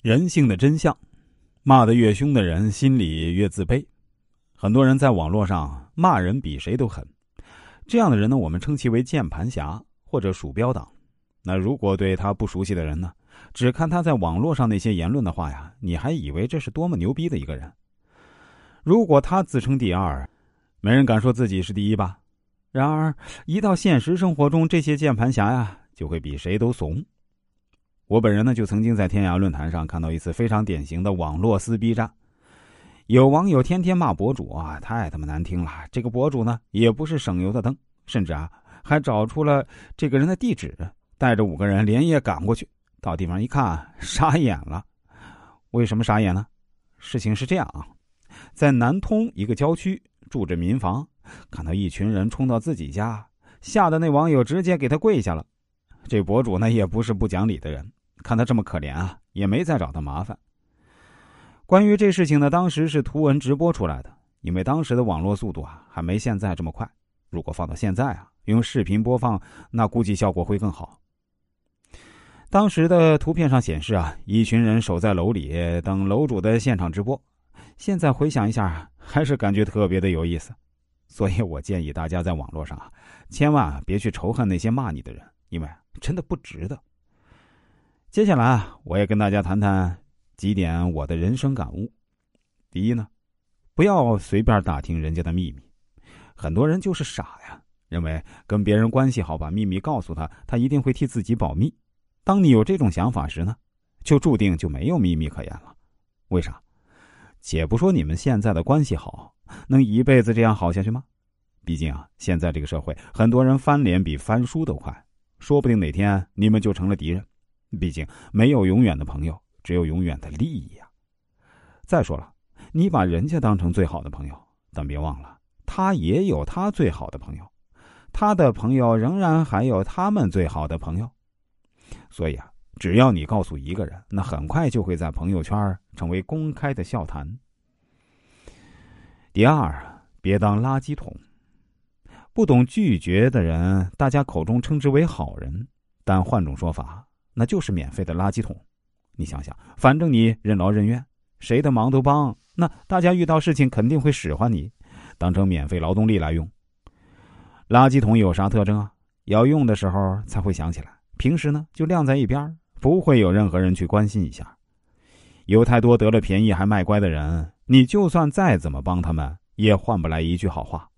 人性的真相，骂得越凶的人心里越自卑。很多人在网络上骂人比谁都狠，这样的人呢，我们称其为键盘侠或者鼠标党。那如果对他不熟悉的人呢，只看他在网络上那些言论的话呀，你还以为这是多么牛逼的一个人。如果他自称第二，没人敢说自己是第一吧？然而一到现实生活中，这些键盘侠呀，就会比谁都怂。我本人呢，就曾经在天涯论坛上看到一次非常典型的网络撕逼战。有网友天天骂博主啊，太他妈难听了。这个博主呢，也不是省油的灯，甚至啊，还找出了这个人的地址，带着五个人连夜赶过去。到地方一看，傻眼了。为什么傻眼呢？事情是这样啊，在南通一个郊区住着民房，看到一群人冲到自己家，吓得那网友直接给他跪下了。这博主呢，也不是不讲理的人。看他这么可怜啊，也没再找他麻烦。关于这事情呢，当时是图文直播出来的，因为当时的网络速度啊还没现在这么快。如果放到现在啊，用视频播放，那估计效果会更好。当时的图片上显示啊，一群人守在楼里等楼主的现场直播。现在回想一下，还是感觉特别的有意思。所以我建议大家在网络上啊，千万别去仇恨那些骂你的人，因为真的不值得。接下来，我也跟大家谈谈几点我的人生感悟。第一呢，不要随便打听人家的秘密。很多人就是傻呀，认为跟别人关系好，把秘密告诉他，他一定会替自己保密。当你有这种想法时呢，就注定就没有秘密可言了。为啥？且不说你们现在的关系好，能一辈子这样好下去吗？毕竟啊，现在这个社会，很多人翻脸比翻书都快，说不定哪天你们就成了敌人。毕竟没有永远的朋友，只有永远的利益呀。再说了，你把人家当成最好的朋友，但别忘了，他也有他最好的朋友，他的朋友仍然还有他们最好的朋友。所以啊，只要你告诉一个人，那很快就会在朋友圈成为公开的笑谈。第二，别当垃圾桶。不懂拒绝的人，大家口中称之为好人，但换种说法。那就是免费的垃圾桶，你想想，反正你任劳任怨，谁的忙都帮，那大家遇到事情肯定会使唤你，当成免费劳动力来用。垃圾桶有啥特征啊？要用的时候才会想起来，平时呢就晾在一边，不会有任何人去关心一下。有太多得了便宜还卖乖的人，你就算再怎么帮他们，也换不来一句好话。